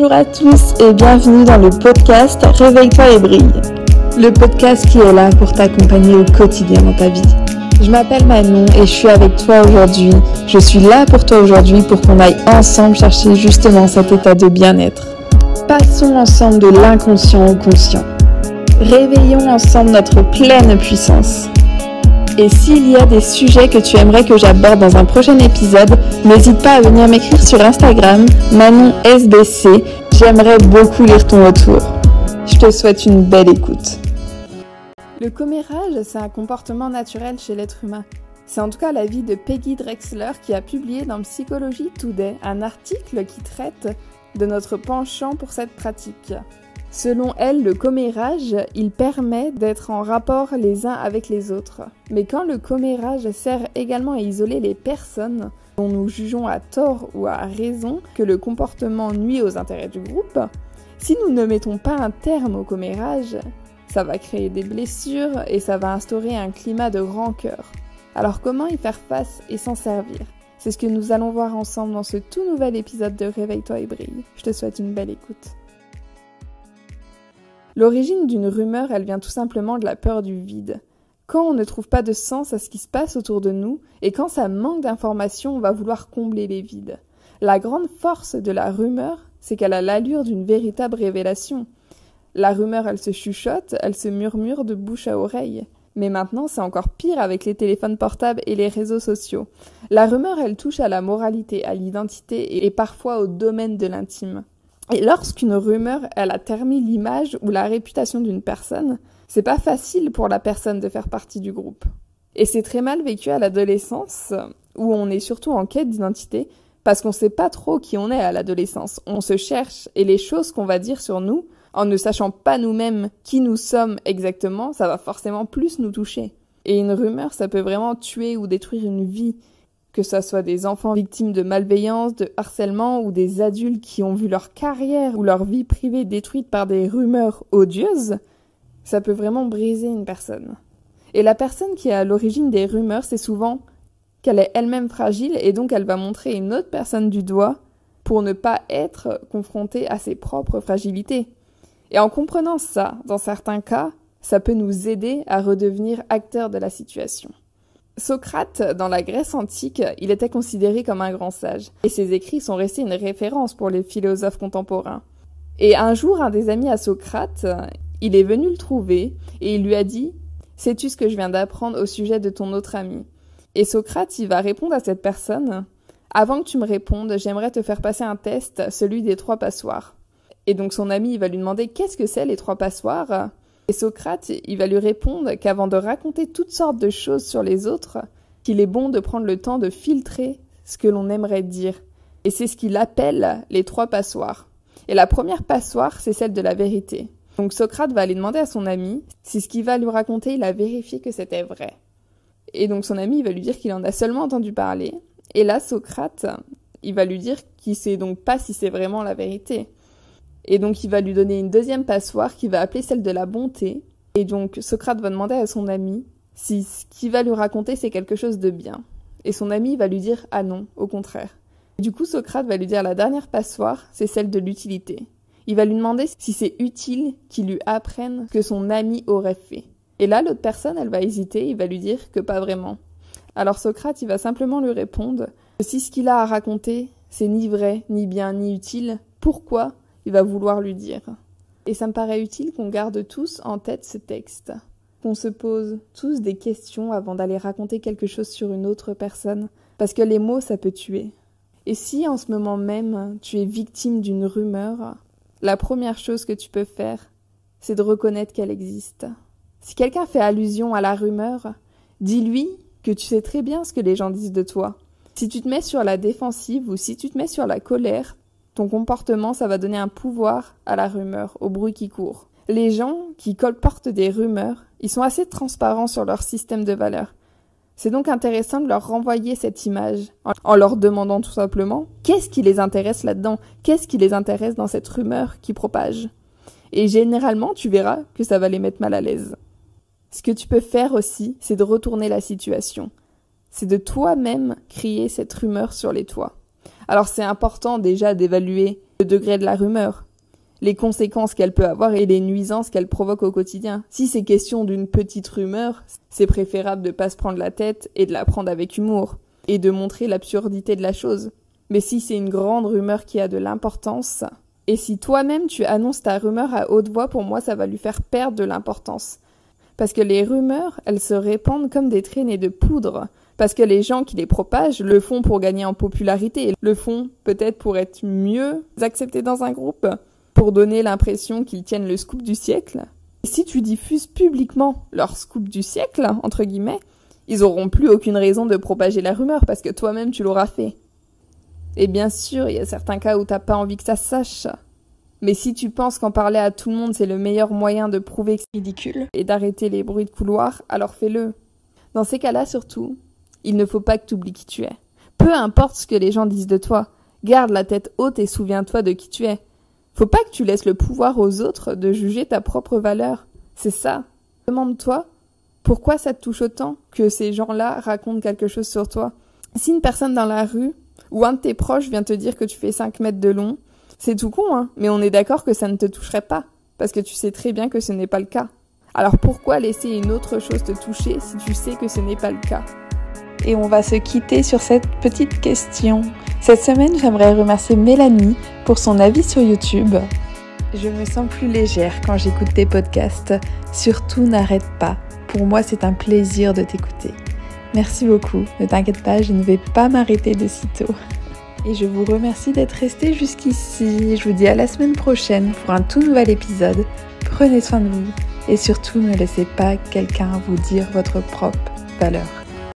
Bonjour à tous et bienvenue dans le podcast Réveille-toi et brille. Le podcast qui est là pour t'accompagner au quotidien dans ta vie. Je m'appelle Manon et je suis avec toi aujourd'hui. Je suis là pour toi aujourd'hui pour qu'on aille ensemble chercher justement cet état de bien-être. Passons ensemble de l'inconscient au conscient. Réveillons ensemble notre pleine puissance. Et s'il y a des sujets que tu aimerais que j'aborde dans un prochain épisode, n'hésite pas à venir m'écrire sur Instagram, ManonSBC. J'aimerais beaucoup lire ton retour. Je te souhaite une belle écoute. Le commérage, c'est un comportement naturel chez l'être humain. C'est en tout cas l'avis de Peggy Drexler qui a publié dans Psychologie Today un article qui traite de notre penchant pour cette pratique. Selon elle, le commérage, il permet d'être en rapport les uns avec les autres. Mais quand le commérage sert également à isoler les personnes dont nous jugeons à tort ou à raison que le comportement nuit aux intérêts du groupe, si nous ne mettons pas un terme au commérage, ça va créer des blessures et ça va instaurer un climat de rancœur. Alors comment y faire face et s'en servir? C'est ce que nous allons voir ensemble dans ce tout nouvel épisode de Réveille-toi et brille. Je te souhaite une belle écoute. L'origine d'une rumeur, elle vient tout simplement de la peur du vide. Quand on ne trouve pas de sens à ce qui se passe autour de nous, et quand ça manque d'informations, on va vouloir combler les vides. La grande force de la rumeur, c'est qu'elle a l'allure d'une véritable révélation. La rumeur, elle se chuchote, elle se murmure de bouche à oreille. Mais maintenant, c'est encore pire avec les téléphones portables et les réseaux sociaux. La rumeur, elle touche à la moralité, à l'identité et parfois au domaine de l'intime. Et lorsqu'une rumeur, elle a terminé l'image ou la réputation d'une personne, c'est pas facile pour la personne de faire partie du groupe. Et c'est très mal vécu à l'adolescence, où on est surtout en quête d'identité, parce qu'on sait pas trop qui on est à l'adolescence. On se cherche, et les choses qu'on va dire sur nous, en ne sachant pas nous-mêmes qui nous sommes exactement, ça va forcément plus nous toucher. Et une rumeur, ça peut vraiment tuer ou détruire une vie que ce soit des enfants victimes de malveillance, de harcèlement ou des adultes qui ont vu leur carrière ou leur vie privée détruite par des rumeurs odieuses, ça peut vraiment briser une personne. Et la personne qui est à l'origine des rumeurs, c'est souvent qu'elle est elle-même fragile et donc elle va montrer une autre personne du doigt pour ne pas être confrontée à ses propres fragilités. Et en comprenant ça, dans certains cas, ça peut nous aider à redevenir acteurs de la situation. Socrate, dans la Grèce antique, il était considéré comme un grand sage, et ses écrits sont restés une référence pour les philosophes contemporains. Et un jour, un des amis à Socrate, il est venu le trouver, et il lui a dit Sais-tu ce que je viens d'apprendre au sujet de ton autre ami? Et Socrate, il va répondre à cette personne Avant que tu me répondes, j'aimerais te faire passer un test, celui des trois passoires. Et donc son ami, va lui demander Qu'est-ce que c'est les trois passoires? Et Socrate, il va lui répondre qu'avant de raconter toutes sortes de choses sur les autres, qu'il est bon de prendre le temps de filtrer ce que l'on aimerait dire. Et c'est ce qu'il appelle les trois passoires. Et la première passoire, c'est celle de la vérité. Donc Socrate va aller demander à son ami si ce qu'il va lui raconter, il a vérifié que c'était vrai. Et donc son ami, il va lui dire qu'il en a seulement entendu parler. Et là, Socrate, il va lui dire qu'il sait donc pas si c'est vraiment la vérité. Et donc il va lui donner une deuxième passoire qui va appeler celle de la bonté. Et donc Socrate va demander à son ami si ce qu'il va lui raconter c'est quelque chose de bien. Et son ami va lui dire ah non, au contraire. du coup Socrate va lui dire la dernière passoire, c'est celle de l'utilité. Il va lui demander si c'est utile qu'il lui apprenne ce que son ami aurait fait. Et là l'autre personne elle va hésiter, il va lui dire que pas vraiment. Alors Socrate il va simplement lui répondre que si ce qu'il a à raconter c'est ni vrai, ni bien, ni utile, pourquoi il va vouloir lui dire. Et ça me paraît utile qu'on garde tous en tête ce texte, qu'on se pose tous des questions avant d'aller raconter quelque chose sur une autre personne, parce que les mots, ça peut tuer. Et si en ce moment même tu es victime d'une rumeur, la première chose que tu peux faire, c'est de reconnaître qu'elle existe. Si quelqu'un fait allusion à la rumeur, dis-lui que tu sais très bien ce que les gens disent de toi. Si tu te mets sur la défensive ou si tu te mets sur la colère, comportement, ça va donner un pouvoir à la rumeur, au bruit qui court. Les gens qui colportent des rumeurs, ils sont assez transparents sur leur système de valeurs. C'est donc intéressant de leur renvoyer cette image en leur demandant tout simplement qu'est-ce qui les intéresse là-dedans, qu'est-ce qui les intéresse dans cette rumeur qui propage? Et généralement, tu verras que ça va les mettre mal à l'aise. Ce que tu peux faire aussi, c'est de retourner la situation. C'est de toi-même crier cette rumeur sur les toits. Alors c'est important déjà d'évaluer le degré de la rumeur, les conséquences qu'elle peut avoir et les nuisances qu'elle provoque au quotidien. Si c'est question d'une petite rumeur, c'est préférable de pas se prendre la tête et de la prendre avec humour, et de montrer l'absurdité de la chose. Mais si c'est une grande rumeur qui a de l'importance, et si toi-même tu annonces ta rumeur à haute voix, pour moi ça va lui faire perdre de l'importance. Parce que les rumeurs, elles se répandent comme des traînées de poudre. Parce que les gens qui les propagent le font pour gagner en popularité, le font peut-être pour être mieux acceptés dans un groupe, pour donner l'impression qu'ils tiennent le scoop du siècle. Et si tu diffuses publiquement leur scoop du siècle, entre guillemets, ils auront plus aucune raison de propager la rumeur parce que toi-même tu l'auras fait. Et bien sûr, il y a certains cas où t'as pas envie que ça se sache. Mais si tu penses qu'en parler à tout le monde c'est le meilleur moyen de prouver que c'est ridicule et d'arrêter les bruits de couloir, alors fais-le. Dans ces cas-là surtout, il ne faut pas que tu oublies qui tu es. Peu importe ce que les gens disent de toi, garde la tête haute et souviens-toi de qui tu es. Faut pas que tu laisses le pouvoir aux autres de juger ta propre valeur. C'est ça. Demande-toi pourquoi ça te touche autant que ces gens-là racontent quelque chose sur toi? Si une personne dans la rue ou un de tes proches vient te dire que tu fais 5 mètres de long, c'est tout con, hein, mais on est d'accord que ça ne te toucherait pas, parce que tu sais très bien que ce n'est pas le cas. Alors pourquoi laisser une autre chose te toucher si tu sais que ce n'est pas le cas? Et on va se quitter sur cette petite question. Cette semaine, j'aimerais remercier Mélanie pour son avis sur YouTube. Je me sens plus légère quand j'écoute tes podcasts. Surtout n'arrête pas. Pour moi, c'est un plaisir de t'écouter. Merci beaucoup. Ne t'inquiète pas, je ne vais pas m'arrêter de sitôt. Et je vous remercie d'être resté jusqu'ici. Je vous dis à la semaine prochaine pour un tout nouvel épisode. Prenez soin de vous et surtout ne laissez pas quelqu'un vous dire votre propre valeur.